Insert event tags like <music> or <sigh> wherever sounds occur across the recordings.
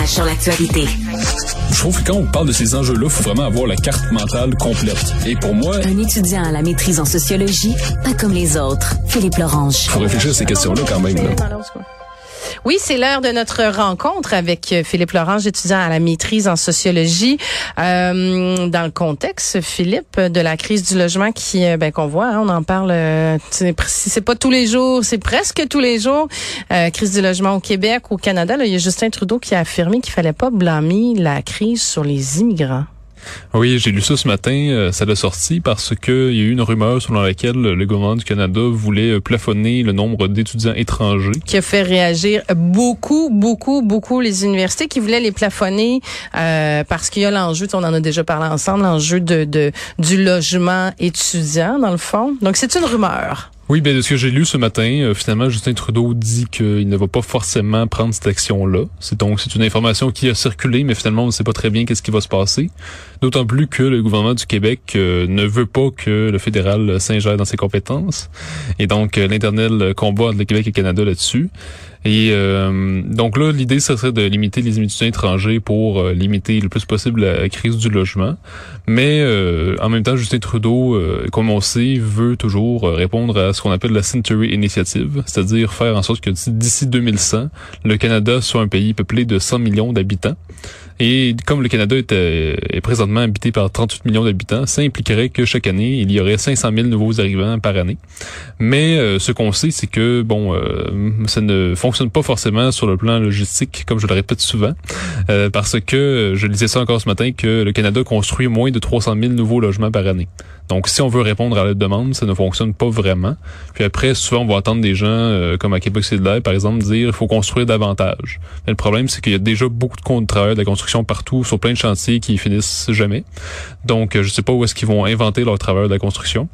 éclairage sur l'actualité. Je trouve que quand on parle de ces enjeux-là, il faut vraiment avoir la carte mentale complète. Et pour moi... Un étudiant à la maîtrise en sociologie, pas comme les autres. Philippe Lorange. Il faut réfléchir à ces questions-là quand même. Là. Oui, c'est l'heure de notre rencontre avec euh, Philippe Lorange, étudiant à la maîtrise en sociologie. Euh, dans le contexte, Philippe, de la crise du logement qui, euh, ben, qu'on voit, hein, on en parle, euh, c'est pas tous les jours, c'est presque tous les jours. Crise du logement au Québec, au Canada. Là, il y a Justin Trudeau qui a affirmé qu'il fallait pas blâmer la crise sur les immigrants. Oui, j'ai lu ça ce matin. Euh, ça l'a sorti parce qu'il y a eu une rumeur selon laquelle le gouvernement du Canada voulait euh, plafonner le nombre d'étudiants étrangers. Qui a fait réagir beaucoup, beaucoup, beaucoup les universités qui voulaient les plafonner euh, parce qu'il y a l'enjeu, on en a déjà parlé ensemble, l'enjeu de, de, du logement étudiant dans le fond. Donc c'est une rumeur. Oui, bien de ce que j'ai lu ce matin, euh, finalement, Justin Trudeau dit qu'il ne va pas forcément prendre cette action-là. C'est donc c'est une information qui a circulé, mais finalement, on ne sait pas très bien qu'est-ce qui va se passer. D'autant plus que le gouvernement du Québec euh, ne veut pas que le fédéral s'ingère dans ses compétences. Et donc, euh, l'internel combat entre le Québec et le Canada là-dessus. Et euh, donc là, l'idée, ce serait de limiter les étudiants étrangers pour euh, limiter le plus possible la crise du logement. Mais euh, en même temps, Justin Trudeau, comme on sait, veut toujours répondre à ce qu'on appelle la Century Initiative, c'est-à-dire faire en sorte que d'ici 2100, le Canada soit un pays peuplé de 100 millions d'habitants. Et comme le Canada est, est, présentement habité par 38 millions d'habitants, ça impliquerait que chaque année, il y aurait 500 000 nouveaux arrivants par année. Mais ce qu'on sait, c'est que, bon, ça ne fonctionne pas forcément sur le plan logistique, comme je le répète souvent, euh, parce que je lisais ça encore ce matin que le Canada construit moins de 300 000 nouveaux logements par année. Donc, si on veut répondre à la demande, ça ne fonctionne pas vraiment. Puis après, souvent, on va entendre des gens, euh, comme à Québec solidaire, par exemple, dire il faut construire davantage. Mais le problème, c'est qu'il y a déjà beaucoup de comptes de travail de la construction partout, sur plein de chantiers qui finissent jamais. Donc, euh, je sais pas où est-ce qu'ils vont inventer leur travail de la construction.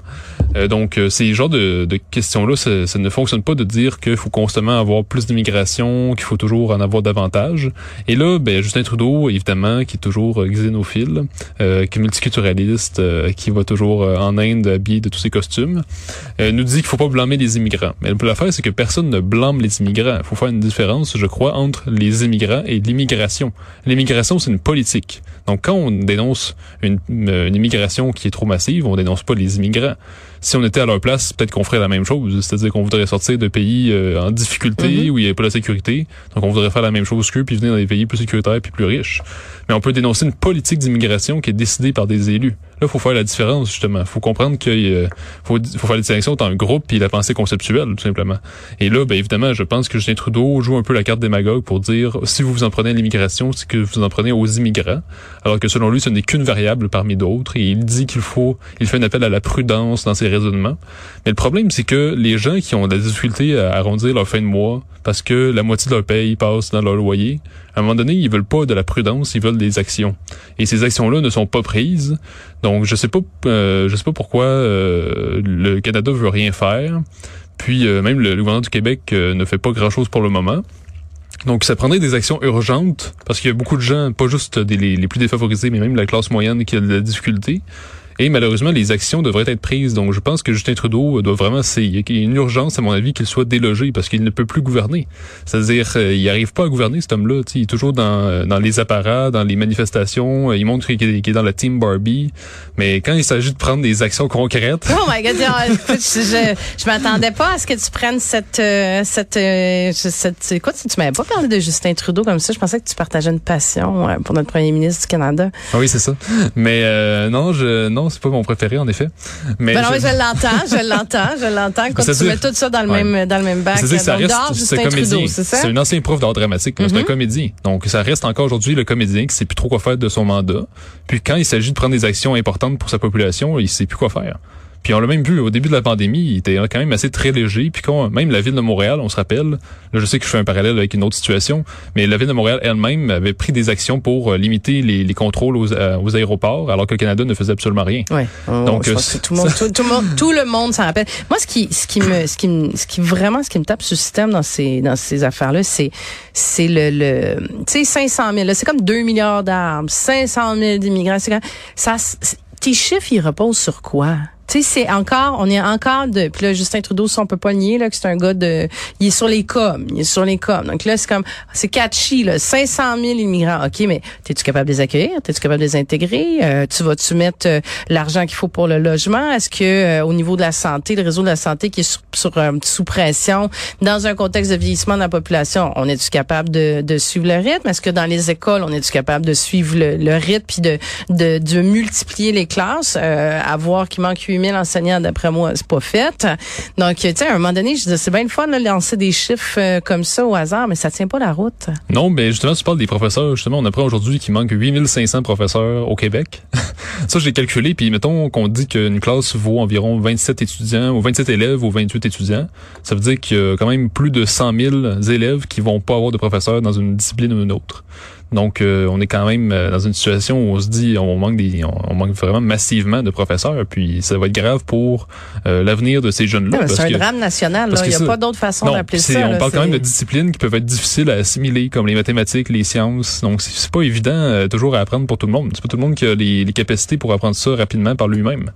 Euh, donc, ces genres de, de questions-là, ça, ça, ne fonctionne pas de dire qu'il faut constamment avoir plus d'immigration, qu'il faut toujours en avoir davantage. Et là, ben, Justin Trudeau, évidemment, qui est toujours xénophile, euh, qui est multiculturaliste, qui va toujours euh, en Inde habillé de tous ses costumes, euh, nous dit qu'il faut pas blâmer les immigrants. Mais l'affaire, c'est que personne ne blâme les immigrants. Il faut faire une différence, je crois, entre les immigrants et l'immigration. L'immigration, c'est une politique. Donc, quand on dénonce une, une, immigration qui est trop massive, on dénonce pas les immigrants. Si on était à leur place, peut-être qu'on ferait la même chose. C'est-à-dire qu'on voudrait sortir de pays euh, en difficulté mm-hmm. où il n'y a pas la sécurité. Donc, on voudrait faire la même chose qu'eux, puis venir dans des pays plus sécuritaires puis plus riches. Mais on peut dénoncer une politique d'immigration qui est décidée par des élus. Là, faut faire la différence, justement. Faut comprendre qu'il euh, faut, faut faire la distinction entre un groupe et la pensée conceptuelle, tout simplement. Et là, ben, évidemment, je pense que Justin Trudeau joue un peu la carte démagogue pour dire si vous vous en prenez à l'immigration, c'est que vous en prenez aux immigrants. Alors que selon lui, ce n'est qu'une variable parmi d'autres. Et il dit qu'il faut, il fait un appel à la prudence dans ses Mais le problème, c'est que les gens qui ont des difficultés à arrondir leur fin de mois parce que la moitié de leur paye passe dans leur loyer, à un moment donné, ils veulent pas de la prudence, ils veulent des actions. Et ces actions-là ne sont pas prises. Donc, je sais pas, euh, je sais pas pourquoi euh, le Canada veut rien faire. Puis euh, même le, gouvernement du Québec ne fait pas grand-chose pour le moment. Donc, ça prendrait des actions urgentes parce qu'il y a beaucoup de gens, pas juste les, les, plus défavorisés, mais même la classe moyenne qui a de la difficulté. Et malheureusement, les actions devraient être prises. Donc, je pense que Justin Trudeau doit vraiment, c'est, il y a une urgence, à mon avis, qu'il soit délogé parce qu'il ne peut plus gouverner. C'est-à-dire, euh, il n'arrive pas à gouverner, cet homme-là. Il est toujours dans, euh, dans les apparats, dans les manifestations. Il montre qu'il est, dans la team Barbie. Mais quand il s'agit de prendre des actions concrètes. Oh my God, <laughs> je, je, m'attendais pas à ce que tu prennes cette, euh, cette, cette, écoute, tu m'avais pas parlé de Justin Trudeau comme ça. Je pensais que tu partageais une passion pour notre premier ministre du Canada. Ah oui, c'est ça. Mais non, je, non, c'est pas mon préféré en effet. Mais ben non, je, je l'entends, je l'entends, je l'entends. Quand tu mets tout ça dans le même dans le même bac. C'est ça reste c'est une ancienne prof d'art dramatique, c'est un mm-hmm. comédien. Donc ça reste encore aujourd'hui le comédien qui sait plus trop quoi faire de son mandat. Puis quand il s'agit de prendre des actions importantes pour sa population, il sait plus quoi faire. Puis on l'a même vu au début de la pandémie, il était quand même assez très léger. Puis quand même la ville de Montréal, on se rappelle, là je sais que je fais un parallèle avec une autre situation, mais la ville de Montréal elle-même avait pris des actions pour euh, limiter les, les contrôles aux, euh, aux, aéroports, alors que le Canada ne faisait absolument rien. Ouais. Oh, Donc euh, tout le monde, tout, tout, le monde, tout le monde s'en rappelle. Moi, ce qui, ce qui me, ce qui me, ce qui vraiment, ce qui me tape sur le système dans ces, dans ces affaires-là, c'est, c'est le, le, tu sais, 500 000. C'est comme 2 milliards d'armes, 500 000 d'immigrants. Ça, tes chiffres, ils reposent sur quoi? Tu sais, c'est encore, on est encore de, puis là, Justin Trudeau, ça, on peut pas nier, là, que c'est un gars de, il est sur les coms, il est sur les coms. Donc là, c'est comme, c'est catchy, là, 500 000 immigrants. OK, mais es-tu capable de les accueillir? T'es-tu capable de les intégrer? Euh, tu vas-tu mettre euh, l'argent qu'il faut pour le logement? Est-ce que, euh, au niveau de la santé, le réseau de la santé qui est sur, sous pression, dans un contexte de vieillissement de la population, on est-tu capable de, de suivre le rythme? Est-ce que dans les écoles, on est-tu capable de suivre le, rythme puis de, de, de multiplier les classes? à voir qu'il manque 8000 enseignants, d'après moi, c'est pas fait. Donc, tu sais, à un moment donné, je disais, c'est bien le fun de lancer des chiffres euh, comme ça au hasard, mais ça tient pas la route. Non, mais justement, tu parles des professeurs. Justement, on apprend aujourd'hui qu'il manque 8500 professeurs au Québec. <laughs> ça, j'ai calculé, puis mettons qu'on dit qu'une classe vaut environ 27 étudiants, ou 27 élèves, ou 28 étudiants. Ça veut dire qu'il y a quand même plus de 100 000 élèves qui vont pas avoir de professeurs dans une discipline ou une autre. Donc, euh, on est quand même euh, dans une situation où on se dit on manque des, on, manque vraiment massivement de professeurs. Puis ça va être grave pour euh, l'avenir de ces jeunes-là. C'est un drame national. Il n'y a pas d'autre façon d'appeler ça. On parle quand même de disciplines qui peuvent être difficiles à assimiler, comme les mathématiques, les sciences. Donc, c'est pas évident toujours à apprendre pour tout le monde. C'est pas tout le monde qui a les, les capacités pour apprendre ça rapidement par lui-même.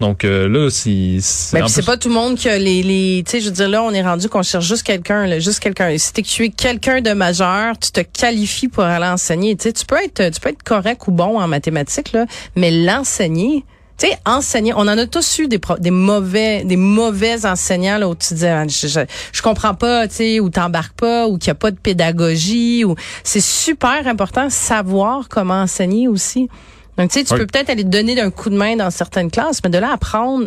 Donc euh, là, si c'est c'est pas tout le monde qui a les, les tu sais, je veux dire là, on est rendu qu'on cherche juste quelqu'un, juste quelqu'un. Si t'es tu es quelqu'un de majeur, tu te qualifies pour aller enseigner. Tu sais, tu peux être, tu peux être correct ou bon en mathématiques là, mais l'enseigner. Tu sais, enseigner, on en a tous eu des, des mauvais, des mauvais enseignants là où tu dis, ah, je, je, comprends pas, tu sais, ou t'embarques pas, ou qu'il y a pas de pédagogie, ou c'est super important savoir comment enseigner aussi. Donc, tu sais, tu peux peut-être aller te donner un coup de main dans certaines classes, mais de là à prendre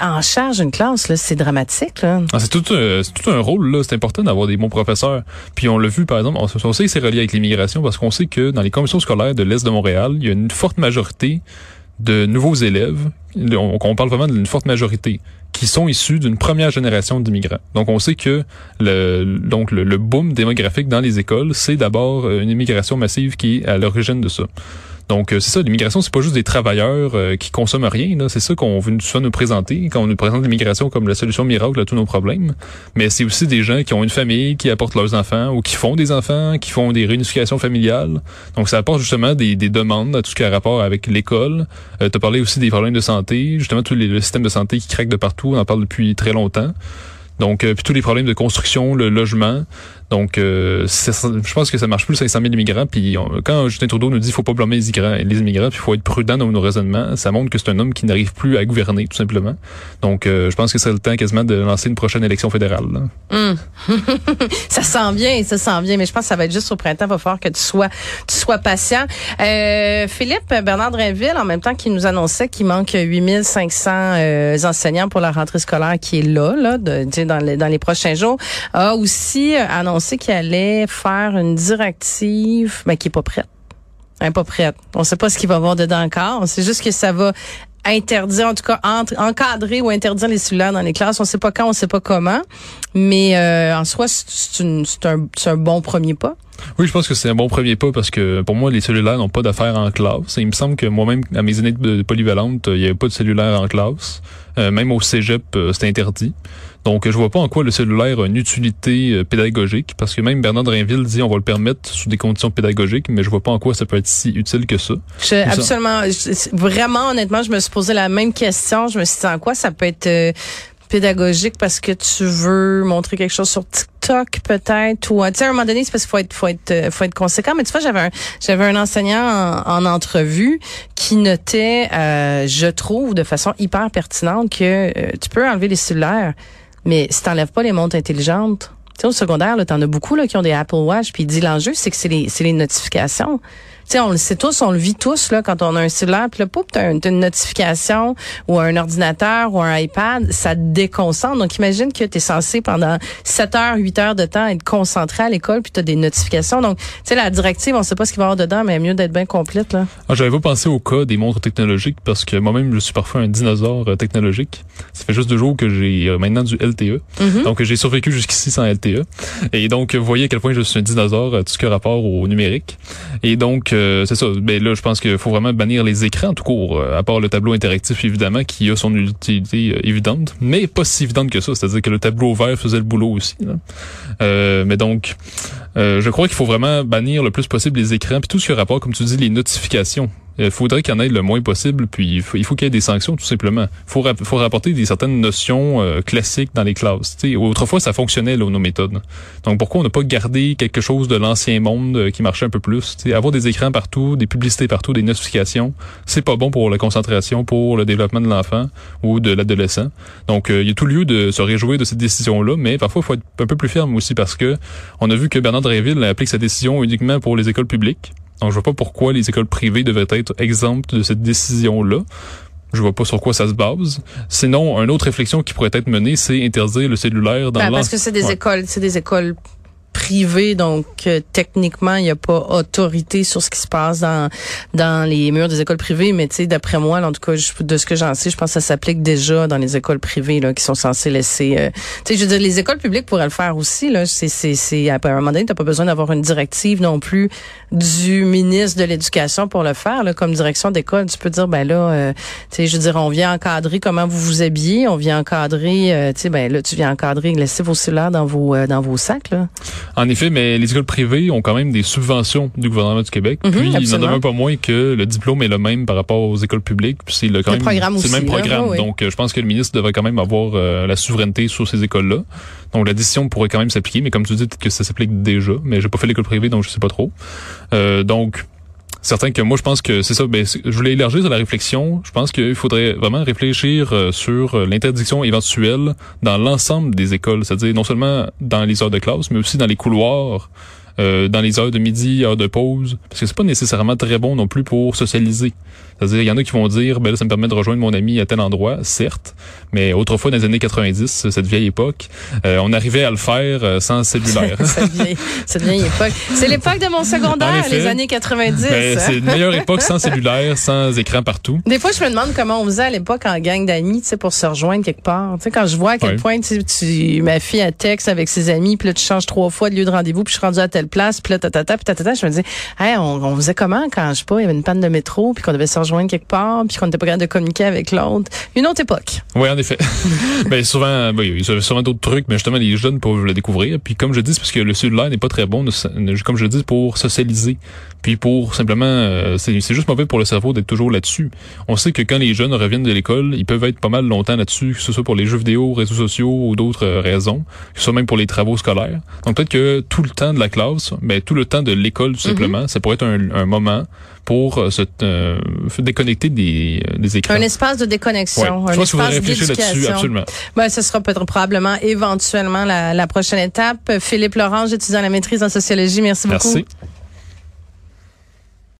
en charge une classe, là, c'est dramatique. Là. Ah, c'est tout, euh, un rôle. là. C'est important d'avoir des bons professeurs. Puis on l'a vu, par exemple, on, sait que c'est relié avec l'immigration parce qu'on sait que dans les commissions scolaires de l'Est de Montréal, il y a une forte majorité de nouveaux élèves. On, parle vraiment d'une forte majorité qui sont issus d'une première génération d'immigrants. Donc on sait que le donc le, le boom démographique dans les écoles, c'est d'abord euh, une immigration massive qui est à l'origine de ça. Donc euh, c'est ça, l'immigration, c'est pas juste des travailleurs euh, qui consomment rien. C'est ça qu'on veut nous présenter quand on nous présente l'immigration comme la solution miracle à tous nos problèmes. Mais c'est aussi des gens qui ont une famille, qui apportent leurs enfants ou qui font des enfants, qui font des réunifications familiales. Donc ça apporte justement des, des demandes à tout ce qui a rapport avec l'école. Euh, tu parlé aussi des problèmes de santé, justement tous les le système de santé qui craque de partout, on en parle depuis très longtemps. Donc, puis tous les problèmes de construction, le logement. Donc, euh, je pense que ça marche plus 500 000 immigrants. Puis quand Justin Trudeau nous dit qu'il faut pas blâmer les immigrants, les immigrants, faut être prudent dans nos raisonnements, ça montre que c'est un homme qui n'arrive plus à gouverner, tout simplement. Donc, euh, je pense que c'est le temps quasiment de lancer une prochaine élection fédérale. Hum. <laughs> ça sent bien, ça sent bien, mais je pense que ça va être juste au printemps. Il va falloir que tu sois, tu sois patient. Euh, Philippe Bernard Drinville, en même temps qu'il nous annonçait qu'il manque 8500 euh, enseignants pour la rentrée scolaire qui est là, là, de, dans, dans les prochains jours, a aussi annoncé on sait qu'il allait faire une directive, mais qui est pas prête. Pas prête. On sait pas ce qu'il va avoir dedans encore. C'est juste que ça va interdire, en tout cas encadrer ou interdire les cellulaires dans les classes. On sait pas quand, on sait pas comment, mais euh, en soi, c'est un, un bon premier pas. Oui, je pense que c'est un bon premier pas parce que pour moi, les cellulaires n'ont pas d'affaires en classe. il me semble que moi-même, à mes années de polyvalente, il n'y avait pas de cellulaire en classe. Euh, même au cégep, euh, c'est interdit. Donc, je vois pas en quoi le cellulaire a une utilité euh, pédagogique, parce que même Bernard Drinville dit on va le permettre sous des conditions pédagogiques, mais je vois pas en quoi ça peut être si utile que ça. absolument, vraiment, honnêtement, je me suis posé la même question. Je me suis dit en quoi ça peut être pédagogique parce que tu veux montrer quelque chose sur TikTok peut-être ou tu sais à un moment donné c'est parce qu'il faut être faut être faut être conséquent. Mais tu vois j'avais un j'avais un enseignant en, entrevue qui notait euh, je trouve de façon hyper pertinente que euh, tu peux enlever les cellulaires mais si t'enlèves pas les montres intelligentes tu sais au secondaire là t'en as beaucoup là qui ont des Apple Watch puis il dit l'enjeu c'est que c'est les c'est les notifications sais, on le sait tous, on le vit tous là quand on a un cellulaire, puis là, poup, t'as une, une notification ou un ordinateur ou un iPad, ça te déconcentre. Donc imagine que tu es censé pendant 7 heures, 8 heures de temps être concentré à l'école, puis tu as des notifications. Donc, tu sais, la directive, on sait pas ce qu'il va y avoir dedans, mais mieux d'être bien complète là. Ah, j'avais pas pensé au cas des montres technologiques parce que moi-même, je suis parfois un dinosaure euh, technologique. Ça fait juste deux jours que j'ai euh, maintenant du LTE. Mm-hmm. Donc, j'ai survécu jusqu'ici sans LTE. Et donc, vous voyez à quel point je suis un dinosaure, euh, tout ce qui a rapport au numérique. Et donc, c'est ça. Ben là, je pense qu'il faut vraiment bannir les écrans tout court, euh, à part le tableau interactif évidemment qui a son utilité euh, évidente, mais pas si évidente que ça. C'est-à-dire que le tableau vert faisait le boulot aussi. Euh, mais donc, Euh, je crois qu'il faut vraiment bannir le plus possible les écrans, puis tout ce qui a rapport, comme tu dis, les notifications. Il faudrait qu'il y en ait le moins possible, puis il faut, il faut qu'il y ait des sanctions, tout simplement. Il faut, rapporter des certaines notions euh, classiques dans les classes. T'sais, autrefois, ça fonctionnait, là, nos méthodes. Donc, pourquoi on n'a pas gardé quelque chose de l'ancien monde euh, qui marchait un peu plus? T'sais, avoir des écrans partout, des publicités partout, des notifications, c'est pas bon pour la concentration, pour le développement de l'enfant ou de l'adolescent. Donc, il y a tout lieu de se réjouir de cette décision-là, mais parfois, il faut être un peu plus ferme aussi parce que on a vu que Bernard Dréville applique sa décision uniquement pour les écoles publiques. Donc, je vois pas pourquoi les écoles privées devraient être exemptes de cette décision-là. Je vois pas sur quoi ça se base. Sinon, une autre réflexion qui pourrait être menée, c'est interdire le cellulaire dans ben, Parce que c'est des écoles, c'est des écoles privé, donc euh, techniquement, il n'y a pas autorité sur ce qui se passe dans dans les murs des écoles privées, mais tu sais, d'après moi, en tout cas, de ce que j'en sais, je pense que ça s'applique déjà dans les écoles privées là, qui sont censées laisser. Euh, tu sais, je veux dire, les écoles publiques pourraient le faire aussi. Là, c'est c'est c'est à un moment donné, t'as pas besoin d'avoir une directive non plus du ministre de l'Éducation pour le faire. Là, comme direction d'école, tu peux dire, ben là, euh, tu sais, je veux dire, on vient encadrer comment vous vous habillez, on vient encadrer, tu sais, ben là, tu viens encadrer, laisser vos cellulaires dans vos dans vos sacs là. En effet, mais les écoles privées ont quand même des subventions du gouvernement du Québec. Mhm, puis il n'en demeure pas moins que le diplôme est le même par rapport aux écoles publiques. Puis c'est le, quand le même, c'est le même programme. Donc je pense que le ministre devrait quand même avoir euh, la souveraineté sur ces écoles-là. Donc la décision pourrait quand même s'appliquer, mais comme tu dis, peut-être que ça s'applique déjà. Mais j'ai pas fait l'école privée, donc je sais pas trop. Euh, donc certain que moi je pense que c'est ça. Ben, je voulais élargir sur la réflexion. Je pense qu'il faudrait vraiment réfléchir euh, sur euh, l'interdiction éventuelle dans l'ensemble des écoles, c'est-à-dire non seulement dans les heures de classe, mais aussi dans les couloirs. Euh, dans les heures de midi, heures de pause, parce que c'est pas nécessairement très bon non plus pour socialiser. C'est-à-dire, il y en a qui vont dire, ben là, ça me permet de rejoindre mon ami à tel endroit, certes, mais autrefois, dans les années 90, cette vieille époque, euh, on arrivait à le faire euh, sans cellulaire. <laughs> cette, vieille, cette, vieille, époque. C'est l'époque de mon secondaire, les années 90. Ben, c'est une meilleure époque sans cellulaire, sans écran partout. Des fois, je me demande comment on faisait à l'époque en gang d'amis, tu sais, pour se rejoindre quelque part. Tu sais, quand je vois à quel point tu, ma fille a texte avec ses amis, puis là, tu changes trois fois de lieu de rendez-vous, puis je suis rendue à telle place, puis là, tatata, puis tatata, je me dis, hey, on, on faisait comment quand, je sais pas, il y avait une panne de métro, puis qu'on devait se rejoindre quelque part, puis qu'on n'était pas capable de communiquer avec l'autre. Une autre époque. Oui, en effet. <laughs> ben souvent, ben, il y souvent d'autres trucs, mais justement, les jeunes peuvent le découvrir. Puis comme je dis, parce que le cellulaire n'est pas très bon, comme je dis, pour socialiser. Puis pour simplement, euh, c'est juste mauvais pour le cerveau d'être toujours là-dessus. On sait que quand les jeunes reviennent de l'école, ils peuvent être pas mal longtemps là-dessus, que ce soit pour les jeux vidéo, réseaux sociaux ou d'autres euh, raisons, que ce soit même pour les travaux scolaires. Donc peut-être que tout le temps de la classe, ben tout le temps de l'école tout simplement, mm-hmm. ça pourrait être un, un moment pour euh, se euh, déconnecter des, euh, des écrans. Un espace de déconnexion, ouais. un espace d'éducation. Absolument. Ben, ce sera peut-être probablement éventuellement la, la prochaine étape. Philippe Laurent, étudiant la maîtrise en sociologie. Merci beaucoup. Merci.